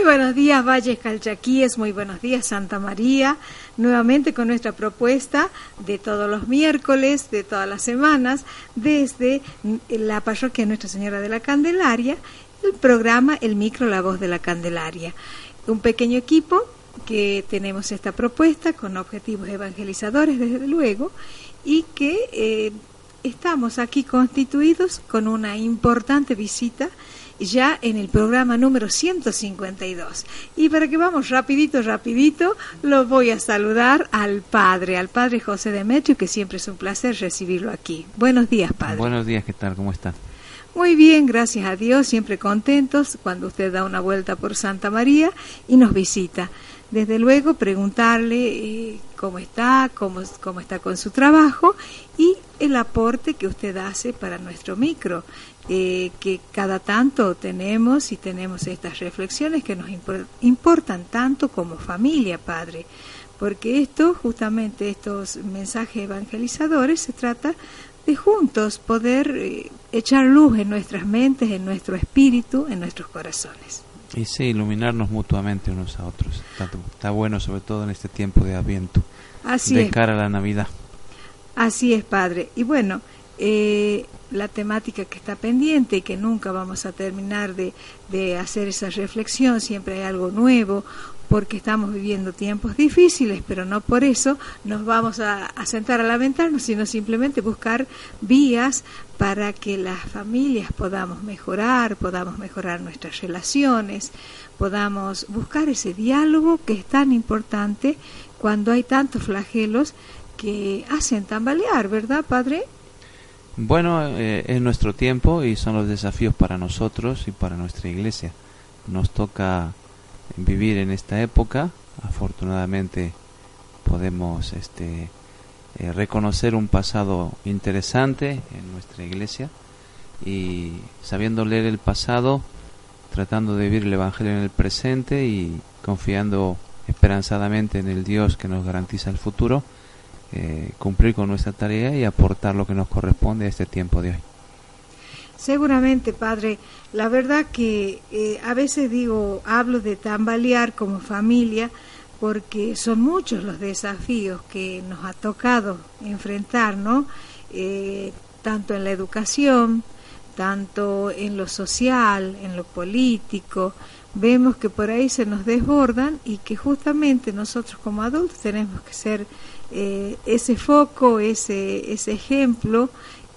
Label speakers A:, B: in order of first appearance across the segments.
A: Muy buenos días, Valles Calchaquíes, muy buenos días, Santa María. Nuevamente con nuestra propuesta de todos los miércoles, de todas las semanas, desde la parroquia Nuestra Señora de la Candelaria, el programa El Micro, la voz de la Candelaria. Un pequeño equipo que tenemos esta propuesta con objetivos evangelizadores, desde luego, y que eh, estamos aquí constituidos con una importante visita ya en el programa número 152. Y para que vamos rapidito, rapidito, lo voy a saludar al padre, al padre José Demetrio, que siempre es un placer recibirlo aquí. Buenos días, padre.
B: Buenos días, ¿qué tal? ¿Cómo están?
A: Muy bien, gracias a Dios, siempre contentos cuando usted da una vuelta por Santa María y nos visita. Desde luego, preguntarle eh, cómo está, cómo, cómo está con su trabajo y el aporte que usted hace para nuestro micro, eh, que cada tanto tenemos y tenemos estas reflexiones que nos impor- importan tanto como familia, Padre. Porque esto, justamente estos mensajes evangelizadores, se trata de juntos poder eh, echar luz en nuestras mentes, en nuestro espíritu, en nuestros corazones.
B: Y sí, iluminarnos mutuamente unos a otros. Está, está bueno, sobre todo en este tiempo de Adviento,
A: Así
B: de
A: es.
B: cara a la Navidad.
A: Así es, padre. Y bueno, eh, la temática que está pendiente y que nunca vamos a terminar de, de hacer esa reflexión, siempre hay algo nuevo, porque estamos viviendo tiempos difíciles, pero no por eso nos vamos a, sentar a lamentarnos, sino simplemente buscar vías para que las familias podamos mejorar, podamos mejorar nuestras relaciones, podamos buscar ese diálogo que es tan importante cuando hay tantos flagelos que hacen tambalear, ¿verdad, Padre?
B: Bueno, eh, es nuestro tiempo y son los desafíos para nosotros y para nuestra iglesia. Nos toca vivir en esta época. Afortunadamente podemos este, eh, reconocer un pasado interesante en nuestra iglesia y sabiendo leer el pasado, tratando de vivir el Evangelio en el presente y confiando esperanzadamente en el Dios que nos garantiza el futuro, eh, cumplir con nuestra tarea y aportar lo que nos corresponde a este tiempo de hoy.
A: Seguramente, Padre. La verdad que eh, a veces digo, hablo de tambalear como familia porque son muchos los desafíos que nos ha tocado enfrentar, ¿no? Eh, tanto en la educación, tanto en lo social, en lo político, vemos que por ahí se nos desbordan y que justamente nosotros como adultos tenemos que ser eh, ese foco, ese, ese ejemplo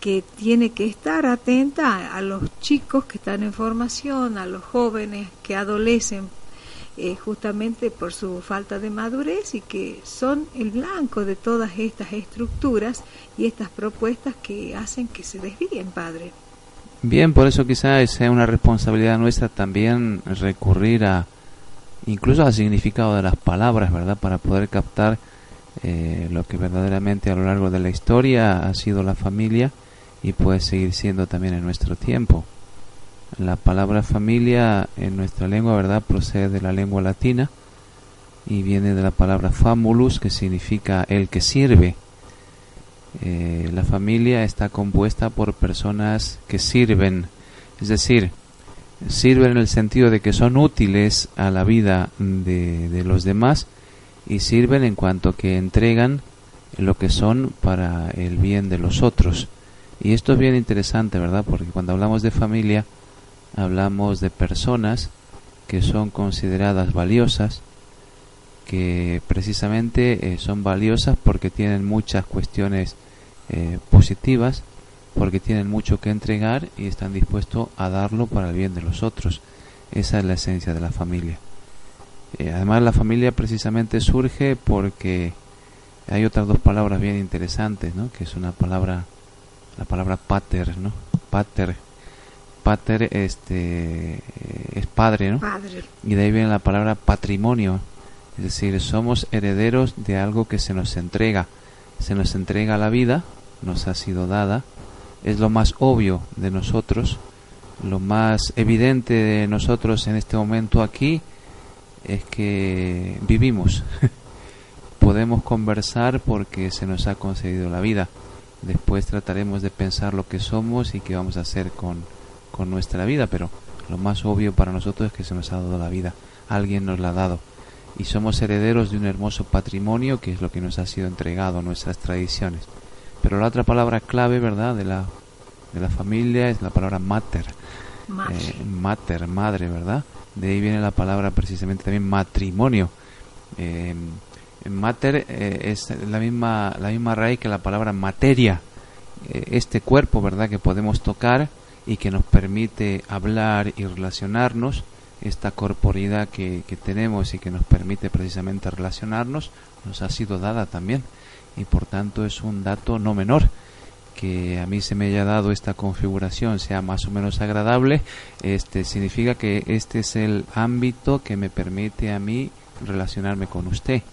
A: que tiene que estar atenta a, los chicos que están en formación, a los jóvenes que adolecen eh, justamente por su falta de madurez y que son el blanco de todas estas estructuras y estas propuestas que hacen que se desvíen, Padre.
B: Bien, por eso quizás sea una responsabilidad nuestra también recurrir a incluso al significado de las palabras, ¿verdad? Para poder captar eh, lo que verdaderamente a lo largo de la historia ha sido la familia y puede seguir siendo también en nuestro tiempo. La palabra familia en nuestra lengua, ¿verdad? Procede de la lengua latina y viene de la palabra famulus, que significa el que sirve. Eh, la familia está compuesta por personas que sirven, es decir, sirven en el sentido de que son útiles a la vida de, de los demás y sirven en cuanto que entregan lo que son para el bien de los otros. Y esto es bien interesante, ¿verdad? Porque cuando hablamos de familia, hablamos de personas que son consideradas valiosas, que precisamente eh, son valiosas porque tienen muchas cuestiones eh, positivas, porque tienen mucho que entregar y están dispuestos a darlo para el bien de los otros. Esa es la esencia de la familia. Eh, además, la familia precisamente surge porque hay otras dos palabras bien interesantes, ¿no? Que es una palabra, la palabra pater, ¿no? Pater, pater este es padre, ¿no?
A: Padre.
B: Y de ahí viene la palabra patrimonio. Es decir, somos herederos de algo que se nos entrega. Se nos entrega la vida, nos ha sido dada. Es lo más obvio de nosotros, lo más evidente de nosotros en este momento aquí es que vivimos. Podemos conversar porque se nos ha concedido la vida. Después trataremos de pensar lo que somos y qué vamos a hacer con, con nuestra vida, pero lo más obvio para nosotros es que se nos ha dado la vida. Alguien nos la ha dado. Y somos herederos de un hermoso patrimonio que es lo que nos ha sido entregado, nuestras tradiciones. Pero la otra palabra clave, ¿verdad?, de la, de la familia es la palabra mater.
A: Madre.
B: Eh, mater, madre, ¿verdad? De ahí viene la palabra precisamente también matrimonio. Eh, mater eh, es la misma, la misma raíz que la palabra materia. Eh, este cuerpo, ¿verdad?, que podemos tocar y que nos permite hablar y relacionarnos, esta corporidad que, que tenemos y que nos permite precisamente relacionarnos, nos ha sido dada también. Y por tanto es un dato no menor que a mí se me haya dado esta configuración sea más o menos agradable, este significa que este es el ámbito que me permite a mí relacionarme con usted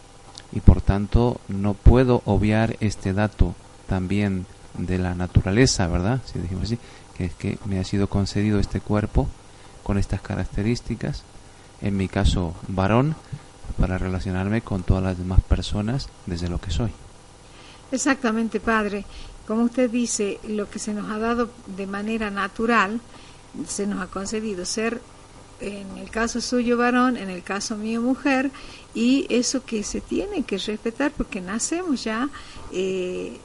B: y por tanto no puedo obviar este dato también de la naturaleza, ¿verdad? Si decimos así, que es que me ha sido concedido este cuerpo con estas características, en mi caso varón, para relacionarme con todas las demás personas desde lo que soy.
A: Exactamente, padre. Como usted dice, lo que se nos ha dado de manera natural, se nos ha concedido ser, en el caso suyo varón, en el caso mío mujer, y eso que se tiene que respetar porque nacemos ya eh,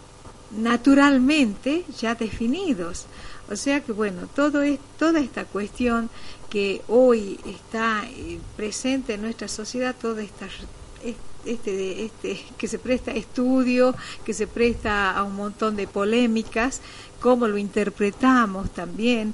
A: naturalmente ya definidos. O sea que bueno, todo es, toda esta cuestión que hoy está eh, presente en nuestra sociedad, toda esta este, este, que se presta estudio, que se presta a un montón de polémicas, cómo lo interpretamos también,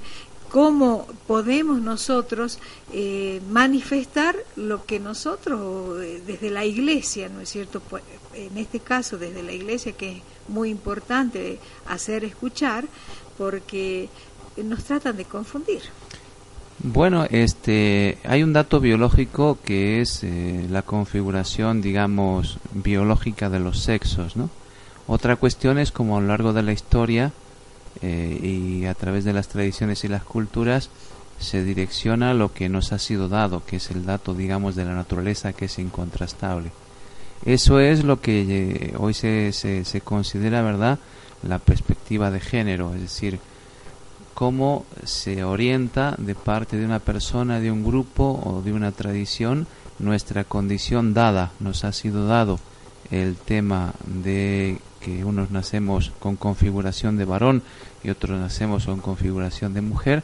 A: cómo podemos nosotros eh, manifestar lo que nosotros eh, desde la iglesia, ¿no es cierto? Pues, en este caso desde la iglesia que es muy importante hacer escuchar porque nos tratan de confundir.
B: Bueno, este, hay un dato biológico que es eh, la configuración, digamos, biológica de los sexos, ¿no? Otra cuestión es como a lo largo de la historia eh, y a través de las tradiciones y las culturas se direcciona lo que nos ha sido dado, que es el dato, digamos, de la naturaleza que es incontrastable. Eso es lo que eh, hoy se, se, se considera, ¿verdad?, la perspectiva de género, es decir, cómo se orienta de parte de una persona, de un grupo o de una tradición nuestra condición dada, nos ha sido dado el tema de que unos nacemos con configuración de varón y otros nacemos con configuración de mujer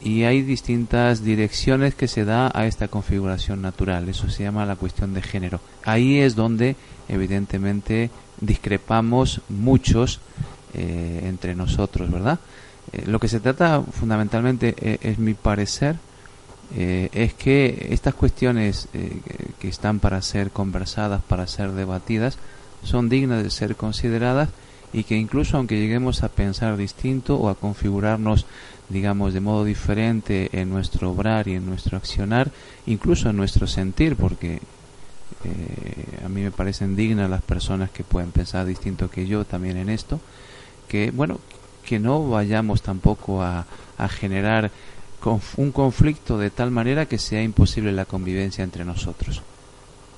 B: y hay distintas direcciones que se da a esta configuración natural, eso se llama la cuestión de género. Ahí es donde evidentemente discrepamos muchos eh, entre nosotros, ¿verdad? Eh, lo que se trata fundamentalmente, eh, es mi parecer, es que estas cuestiones que están para ser conversadas, para ser debatidas, son dignas de ser consideradas y que incluso aunque lleguemos a pensar distinto o a configurarnos, digamos, de modo diferente en nuestro obrar y en nuestro accionar, incluso en nuestro sentir, porque a mí me parecen dignas las personas que pueden pensar distinto que yo también en esto, que bueno, que no vayamos tampoco a, a generar un conflicto de tal manera que sea imposible la convivencia entre nosotros.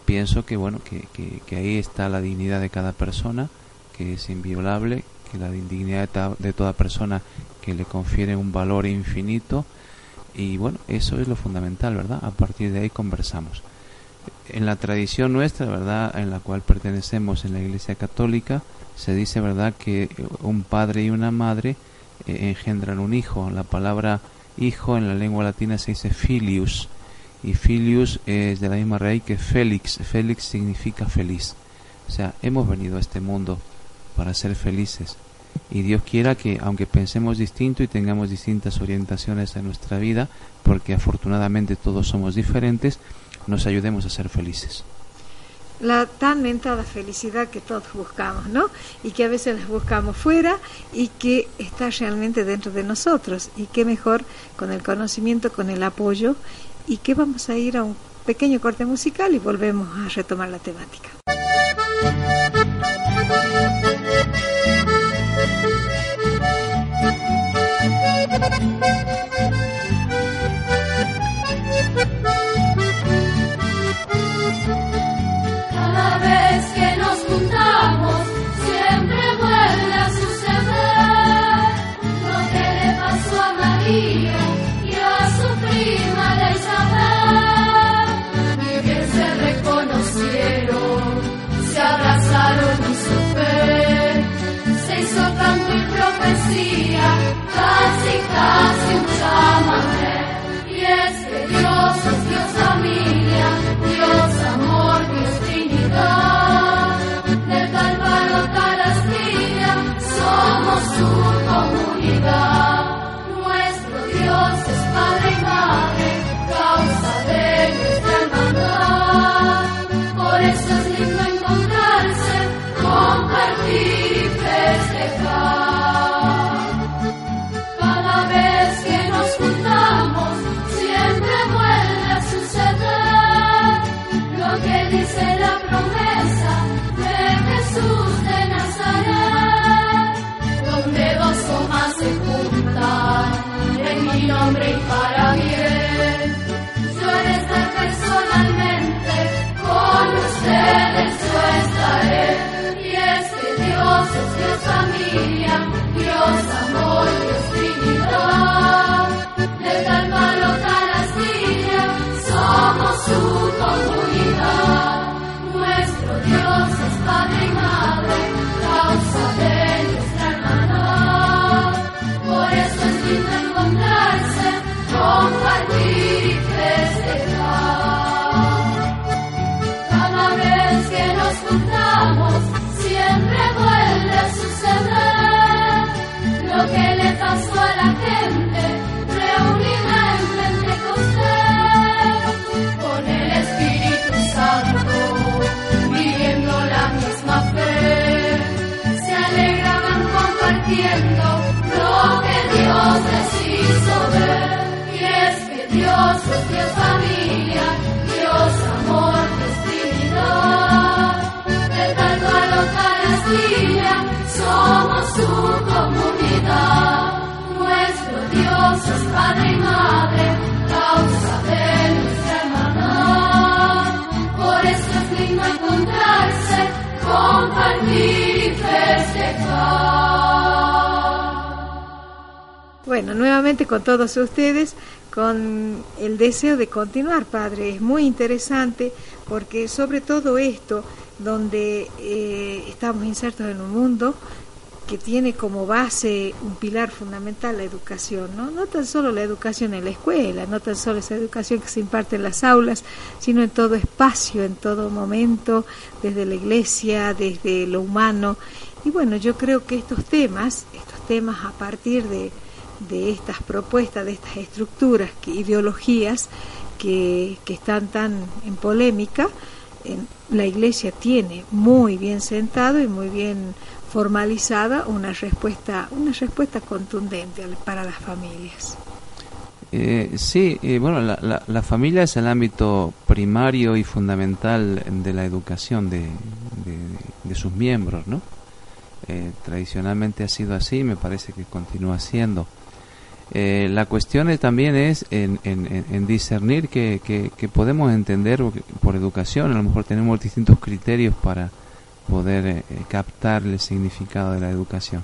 B: Pienso que bueno que, que, ahí está la dignidad de cada persona, que es inviolable, que la dignidad de, toda persona que le confiere un valor infinito y bueno, eso es lo fundamental, ¿verdad? A partir de ahí conversamos. En la tradición nuestra, ¿verdad? En la cual pertenecemos en la Iglesia Católica, se dice, ¿verdad?, que un padre y una madre eh, engendran un hijo. La palabra hijo en la lengua latina se dice filius y filius es de la misma raíz que Félix. Félix significa feliz. O sea, hemos venido a este mundo para ser felices. Y Dios quiera que, aunque pensemos distinto y tengamos distintas orientaciones en nuestra vida, porque afortunadamente todos somos diferentes, nos ayudemos a ser felices.
C: la tan mentada felicidad que todos buscamos, ¿no? Y que a veces las buscamos fuera y que está realmente dentro de nosotros. Y qué mejor con el conocimiento, con el apoyo. Y que vamos a ir a un pequeño corte musical y volvemos a retomar la temática. Bueno, nuevamente con todos ustedes, con el deseo de continuar, Padre. Es muy interesante porque sobre todo esto, donde eh, estamos insertos en un mundo que tiene como base un pilar fundamental la educación, ¿no? No tan solo la educación en la escuela, no tan solo esa educación que se imparte en las aulas, sino en todo espacio, en todo momento, desde la iglesia, desde lo humano. Y bueno, yo creo que estos temas, estos temas a partir de de estas propuestas, de estas estructuras, que, ideologías que, que están tan en polémica, en, la Iglesia tiene muy bien sentado y muy bien formalizada una respuesta, una respuesta contundente para las familias.
B: Eh, sí, eh, bueno, la, la, familia es el ámbito primario y fundamental de la educación de, de, sus miembros, ¿no? Eh, tradicionalmente ha sido así, me parece que continúa siendo. Eh, la cuestión también es en, discernir que, podemos entender por educación, a lo mejor tenemos distintos criterios para poder eh, captar el significado de la educación.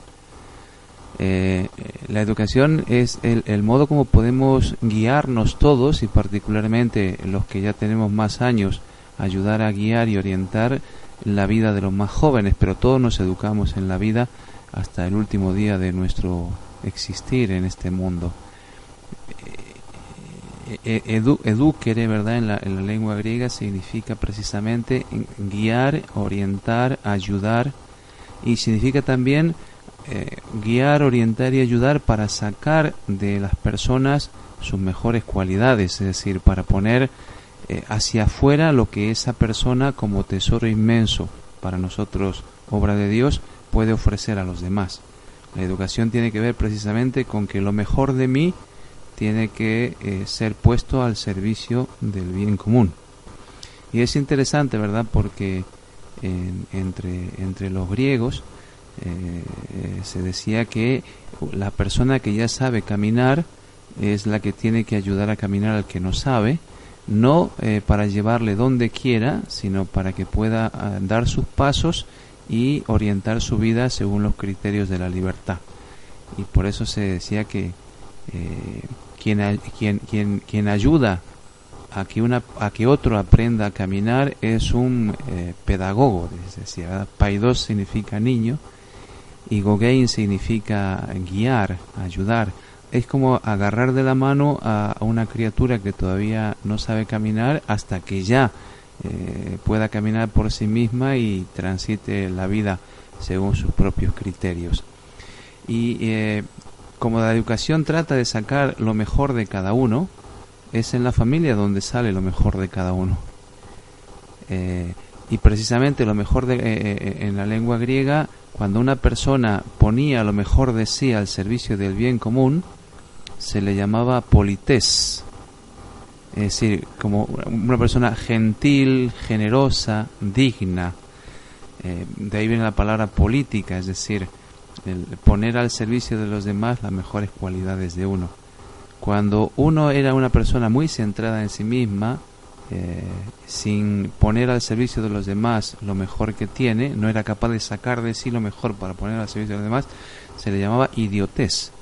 B: Eh, la educación es el, el, modo como podemos guiarnos todos y particularmente los que ya tenemos más años, ayudar a guiar y orientar la vida de los más jóvenes, pero todos nos educamos en la vida hasta el último día de nuestro existir en este mundo. Eh, eh, edu, eduquere, ¿verdad? En la, en la lengua griega significa precisamente guiar, orientar, ayudar y significa también eh, guiar, orientar y ayudar para sacar de las personas sus mejores cualidades, es decir, para poner hacia afuera lo que esa persona como tesoro inmenso para nosotros, obra de Dios, puede ofrecer a los demás. La educación tiene que ver precisamente con que lo mejor de mí tiene que eh, ser puesto al servicio del bien común. Y es interesante, ¿verdad? Porque entre, entre los griegos eh, se decía que la persona que ya sabe caminar es la que tiene que ayudar a caminar al que no sabe, no eh, para llevarle donde quiera, sino para que pueda ah, dar sus pasos y orientar su vida según los criterios de la libertad. Y por eso se decía que eh, quien, quien, quien, quien ayuda a que, una, a que otro aprenda a caminar es un eh, pedagogo, Paidos significa niño y Gogein significa guiar, ayudar. Es como agarrar de la mano a, una criatura que todavía no sabe caminar hasta que ya eh, pueda caminar por sí misma y transite la vida según sus propios criterios. Y eh, como la educación trata de sacar lo mejor de cada uno, es en la familia donde sale lo mejor de cada uno. Eh, y precisamente lo mejor en la lengua griega, cuando una persona ponía lo mejor de sí al servicio del bien común, se le llamaba polités. Es decir, como una persona gentil, generosa, digna. de ahí viene la palabra política, es decir, el poner al servicio de los demás las mejores cualidades de uno. Cuando uno era una persona muy centrada en sí misma, eh, sin poner al servicio de los demás lo mejor que tiene, no era capaz de sacar de sí lo mejor para poner al servicio de los demás, se le llamaba idiotez.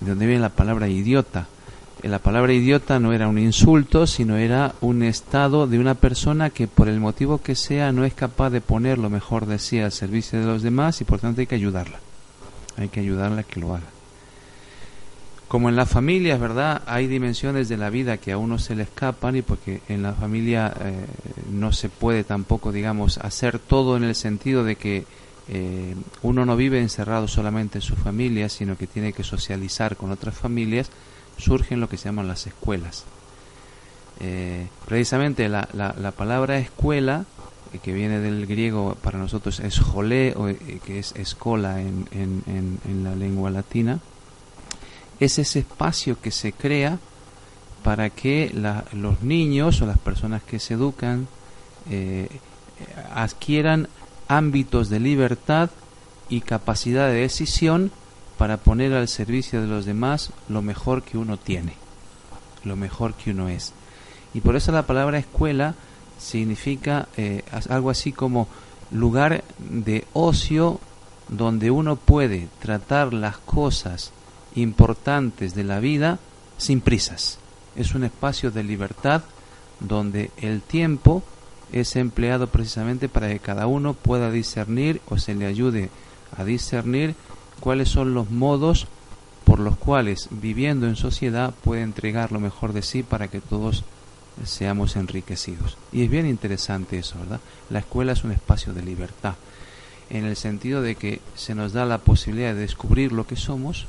B: De donde viene la palabra idiota. La palabra idiota no era un insulto, sino era un estado de una persona que por el motivo que sea no es capaz de poner lo mejor de sí al servicio de los demás y por tanto hay que ayudarla. Hay que ayudarla a que lo haga. Como en las familias, ¿verdad? Hay dimensiones de la vida que a uno se le escapan y porque en la familia eh, no se puede tampoco, digamos, hacer todo en el sentido de que eh, uno no vive encerrado solamente en su familia, sino que tiene que socializar con otras familias, surgen lo que se llaman las escuelas. Eh, precisamente la, la, palabra escuela, que viene del griego para nosotros es jolé, o, que es escola en, en, en la lengua latina, es ese espacio que se crea para que los niños o las personas que se educan eh, adquieran ámbitos de libertad y capacidad de decisión para poner al servicio de los demás lo mejor que uno tiene, lo mejor que uno es. Y por eso la palabra escuela significa eh, algo así como lugar de ocio donde uno puede tratar las cosas importantes de la vida sin prisas. Es un espacio de libertad donde el tiempo es empleado precisamente para que cada uno pueda discernir o se le ayude a discernir cuáles son los modos por los cuales viviendo en sociedad puede entregar lo mejor de sí para que todos seamos enriquecidos. Y es bien interesante eso, ¿verdad? La escuela es un espacio de libertad, en el sentido de que se nos da la posibilidad de descubrir lo que somos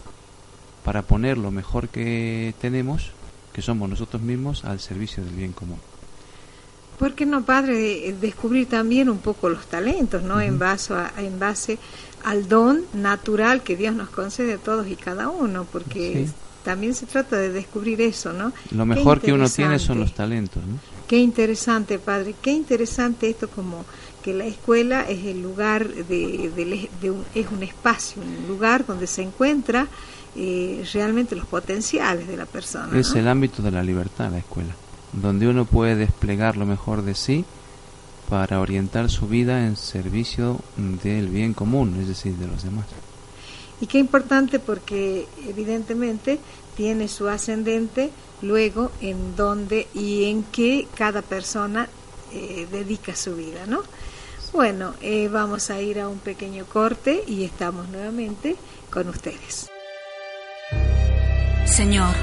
B: para poner lo mejor que tenemos, que somos nosotros mismos, al servicio del bien común.
A: ¿Por qué no, padre, descubrir también un poco los talentos, ¿no? en, base en base al don natural que Dios nos concede a todos y cada uno, porque también se trata de descubrir eso, ¿no?
B: Lo mejor que uno tiene son los talentos, ¿no?
A: Qué interesante, padre, qué interesante esto como que la escuela es el lugar de, de un, es un espacio, un lugar donde se encuentra realmente los potenciales de la persona.
B: Es el ámbito de la libertad, la escuela, donde uno puede desplegar lo mejor de sí para orientar su vida en servicio del bien común, es decir, de los demás.
A: Y qué importante porque evidentemente tiene su ascendente luego en dónde y en qué cada persona eh, dedica su vida, ¿no? Bueno, eh, vamos a ir a un pequeño corte y estamos nuevamente con ustedes.
D: Señor,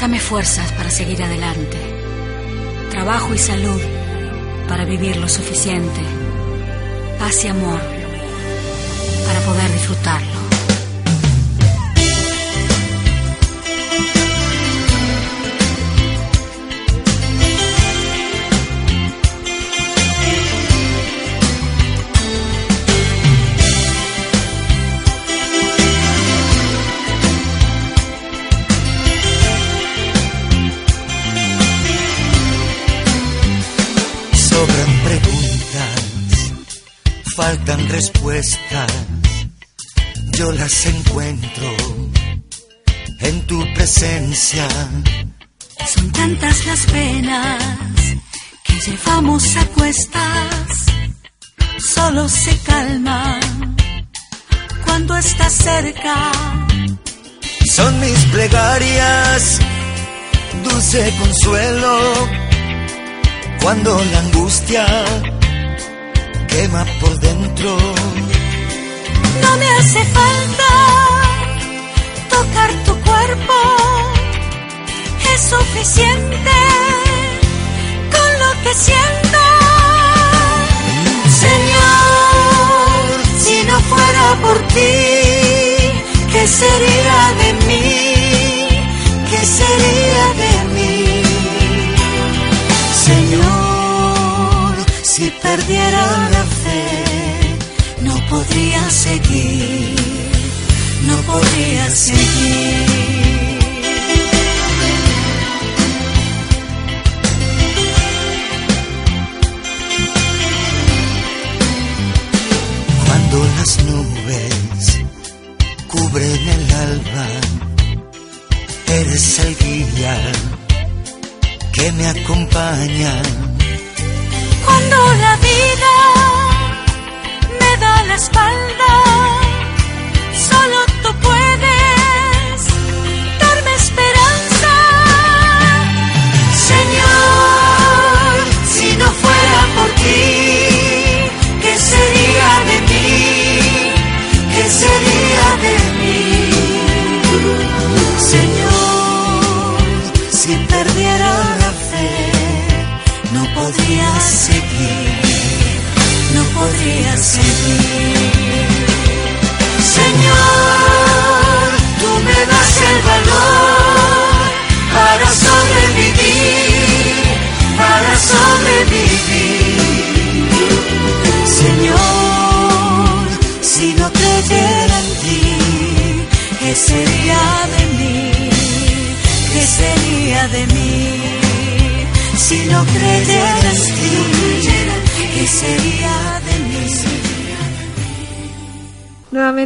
D: dame fuerzas para seguir adelante, trabajo y salud para vivir lo suficiente, paz y amor para poder disfrutarlo.
E: Respuestas, yo las encuentro en tu presencia.
D: Son tantas las penas que llevamos a cuestas, solo se calma cuando estás cerca.
E: Son mis plegarias, dulce consuelo, cuando la angustia quema por dentro.
D: No me hace falta tocar tu cuerpo, es suficiente seguir, no podría seguir.
E: Cuando las nubes cubren el alba, eres el guía que me acompaña.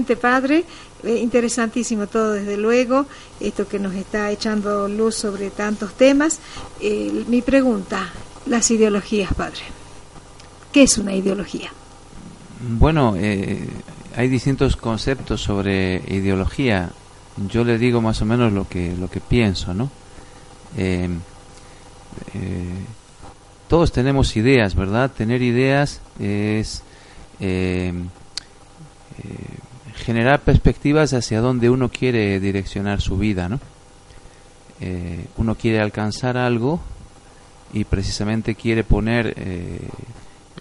A: Padre, eh, interesantísimo todo, desde luego, esto que nos está echando luz sobre tantos temas. Eh, mi pregunta, las ideologías, Padre. ¿Qué es una ideología?
B: Bueno, eh, hay distintos conceptos sobre ideología. Yo le digo más o menos lo que lo que pienso, ¿no? Todos tenemos ideas, ¿verdad? Tener ideas es generar perspectivas hacia donde uno quiere direccionar su vida, ¿no? Eh, uno quiere alcanzar algo y precisamente quiere poner eh,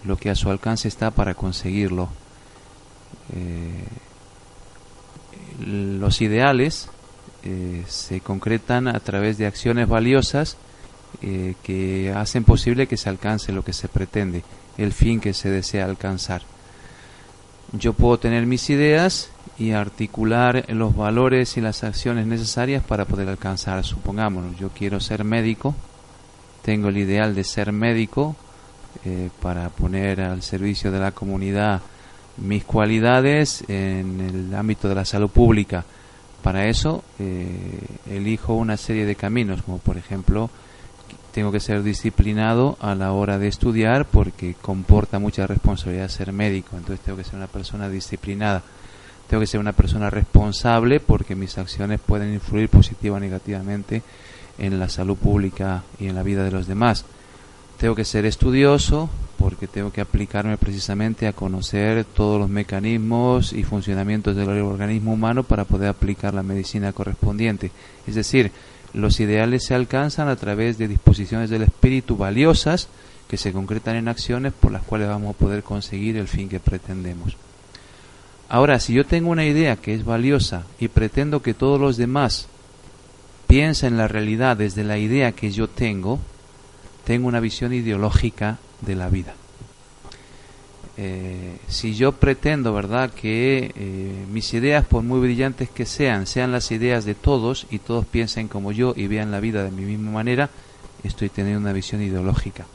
B: lo que a su alcance está para conseguirlo. Eh, los ideales se concretan a través de acciones valiosas que hacen posible que se alcance lo que se pretende, el fin que se desea alcanzar. Yo puedo tener mis ideas y articular los valores y las acciones necesarias para poder alcanzar. Supongamos, yo quiero ser médico, tengo el ideal de ser médico eh, para poner al servicio de la comunidad mis cualidades en el ámbito de la salud pública. Para eso eh, elijo una serie de caminos, como por ejemplo tengo que ser disciplinado a la hora de estudiar porque comporta mucha responsabilidad ser médico, entonces tengo que ser una persona disciplinada. Tengo que ser una persona responsable porque mis acciones pueden influir positiva o negativamente en la salud pública y en la vida de los demás. Tengo que ser estudioso porque tengo que aplicarme precisamente a conocer todos los mecanismos y funcionamientos del organismo humano para poder aplicar la medicina correspondiente. Es decir, los ideales se alcanzan a través de disposiciones del espíritu valiosas que se concretan en acciones por las cuales vamos a poder conseguir el fin que pretendemos. Ahora, si yo tengo una idea que es valiosa y pretendo que todos los demás piensen la realidad desde la idea que yo tengo, tengo una visión ideológica de la vida. Eh, si yo pretendo, ¿verdad?, que eh, mis ideas, por muy brillantes que sean, sean las ideas de todos y todos piensen como yo y vean la vida de mi misma manera, estoy teniendo una visión ideológica.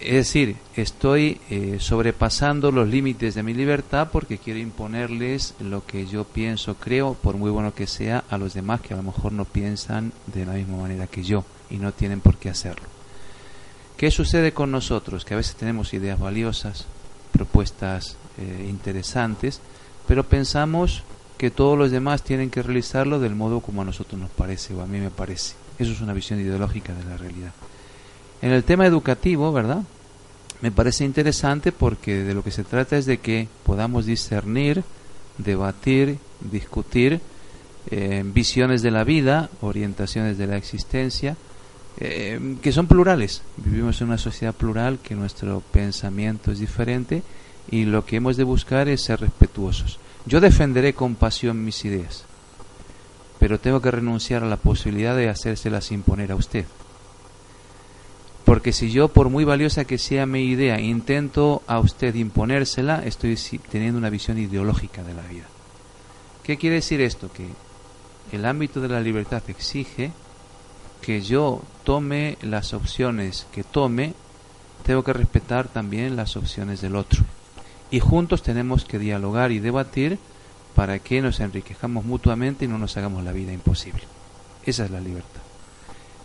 B: Es decir, estoy eh, sobrepasando los límites de mi libertad porque quiero imponerles lo que yo pienso, creo, por muy bueno que sea, a los demás que a lo mejor no piensan de la misma manera que yo y no tienen por qué hacerlo. ¿Qué sucede con nosotros? Que a veces tenemos ideas valiosas, propuestas eh, interesantes, pero pensamos que todos los demás tienen que realizarlo del modo como a nosotros nos parece o a mí me parece. Eso es una visión ideológica de la realidad. En el tema educativo, ¿verdad? Me parece interesante porque de lo que se trata es de que podamos discernir, debatir, discutir eh, visiones de la vida, orientaciones de la existencia, eh, que son plurales. Vivimos en una sociedad plural, que nuestro pensamiento es diferente y lo que hemos de buscar es ser respetuosos. Yo defenderé con pasión mis ideas, pero tengo que renunciar a la posibilidad de hacérselas imponer a usted. Porque si yo, por muy valiosa que sea mi idea, intento a usted imponérsela, estoy teniendo una visión ideológica de la vida. ¿Qué quiere decir esto? Que el ámbito de la libertad exige que yo tome las opciones que tome, tengo que respetar también las opciones del otro. Y juntos tenemos que dialogar y debatir para que nos enriquezcamos mutuamente y no nos hagamos la vida imposible. Esa es la libertad.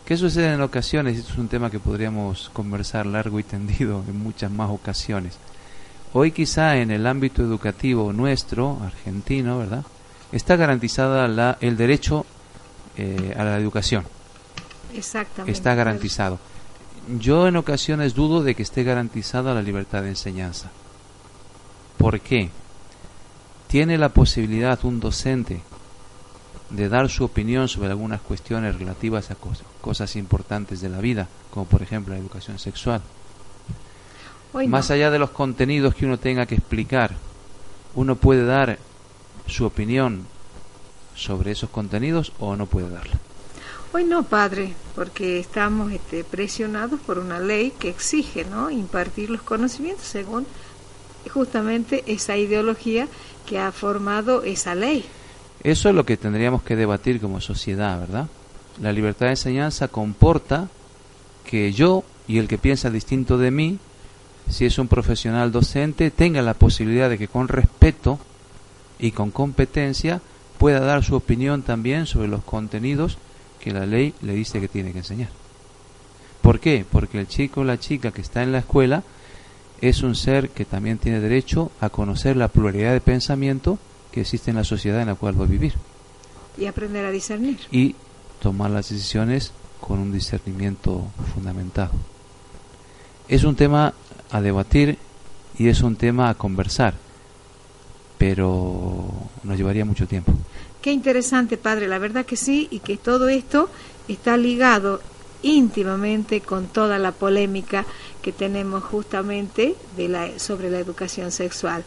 B: ¿Qué sucede en ocasiones? Esto es un tema que podríamos conversar largo y tendido en muchas más ocasiones. Hoy quizá en el ámbito educativo nuestro, argentino, ¿verdad? Está garantizada la, el derecho eh, a la educación.
A: Exactamente.
B: Está garantizado. Yo en ocasiones dudo de que esté garantizada la libertad de enseñanza. ¿Por qué? Tiene la posibilidad un docente de dar su opinión sobre algunas cuestiones relativas a cosas importantes de la vida, como por ejemplo la educación sexual. Más allá de los contenidos que uno tenga que explicar, uno puede dar su opinión sobre esos contenidos o no puede darla.
A: Hoy no, padre, porque estamos este, presionados por una ley que exige ¿no? impartir los conocimientos según justamente esa ideología que ha formado esa ley.
B: Eso es lo que tendríamos que debatir como sociedad, ¿verdad? La libertad de enseñanza comporta que yo y el que piensa distinto de mí, si es un profesional docente, tenga la posibilidad de que con respeto y con competencia pueda dar su opinión también sobre los contenidos que la ley le dice que tiene que enseñar. ¿Por qué? Porque el chico o la chica que está en la escuela es un ser que también tiene derecho a conocer la pluralidad de pensamiento que existe en la sociedad en la cual va a vivir.
A: Y aprender a discernir.
B: Y tomar las decisiones con un discernimiento fundamentado. Es un tema a debatir y es un tema a conversar, pero nos llevaría mucho tiempo.
A: Qué interesante, padre, la verdad que sí, y que todo esto está ligado íntimamente con toda la polémica que tenemos justamente de la, sobre la educación sexual.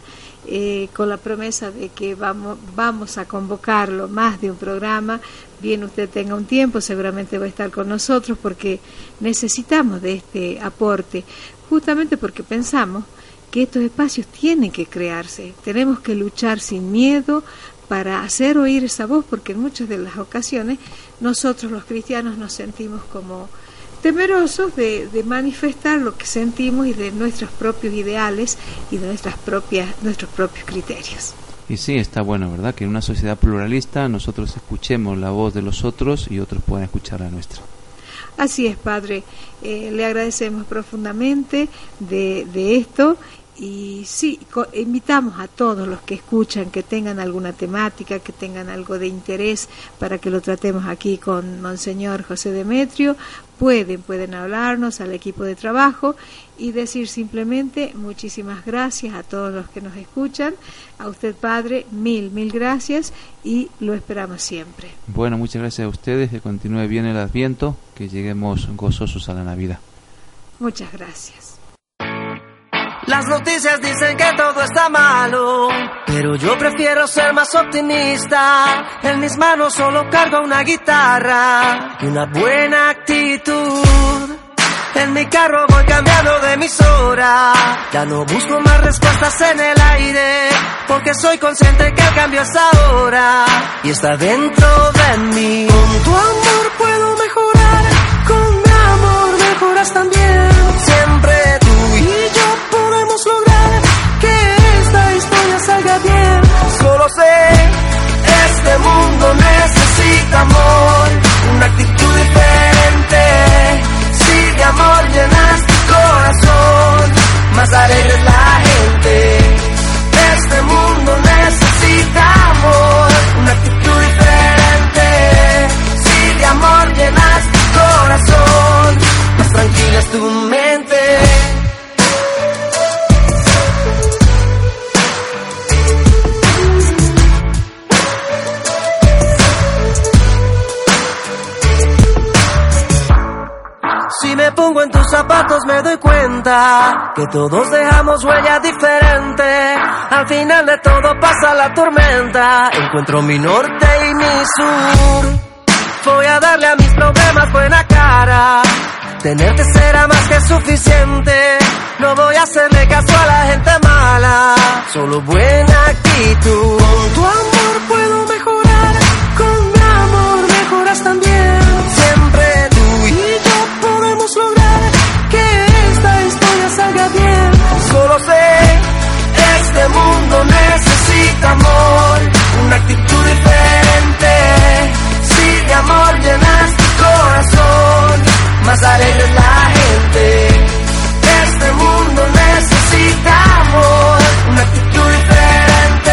A: Eh, con la promesa de que vamos, vamos a convocarlo más de un programa, bien usted tenga un tiempo, seguramente va a estar con nosotros porque necesitamos de este aporte, justamente porque pensamos que estos espacios tienen que crearse, tenemos que luchar sin miedo para hacer oír esa voz, porque en muchas de las ocasiones nosotros los cristianos nos sentimos como temerosos de, manifestar lo que sentimos y de nuestros propios ideales y de nuestras propias, nuestros propios criterios.
B: Y sí, está bueno, ¿verdad? Que en una sociedad pluralista nosotros escuchemos la voz de los otros y otros puedan escuchar la nuestra.
A: Así es, Padre. Eh, le agradecemos profundamente de, de esto y sí, invitamos a todos los que escuchan, que tengan alguna temática, que tengan algo de interés para que lo tratemos aquí con Monseñor José Demetrio, pueden, pueden hablarnos al equipo de trabajo y decir simplemente muchísimas gracias a todos los que nos escuchan, a usted Padre, mil, mil gracias y lo esperamos siempre.
B: Bueno, muchas gracias a ustedes, que continúe bien el adviento, que lleguemos gozosos a la Navidad.
A: Muchas gracias.
F: Las noticias dicen que todo está malo, pero yo prefiero ser más optimista. En mis manos solo cargo una guitarra y una buena actitud. En mi carro voy cambiando de emisora. Ya no busco más respuestas en el aire, porque soy consciente que el cambio es ahora y está dentro de mí. Con tu amor puedo mejorar, con mi amor mejoras también. Este mundo necesita amor, una actitud diferente. Si de amor llenas tu corazón, más alegres la me doy cuenta que todos dejamos huella diferente. Al final de todo pasa la tormenta. Encuentro mi norte y mi sur. Voy a darle a mis problemas buena cara. Tenerte será más que suficiente. No voy a hacerle caso a la gente mala. Solo buena actitud. Este mundo necesita amor, una actitud diferente. Si de amor llenas tu corazón, más alegre la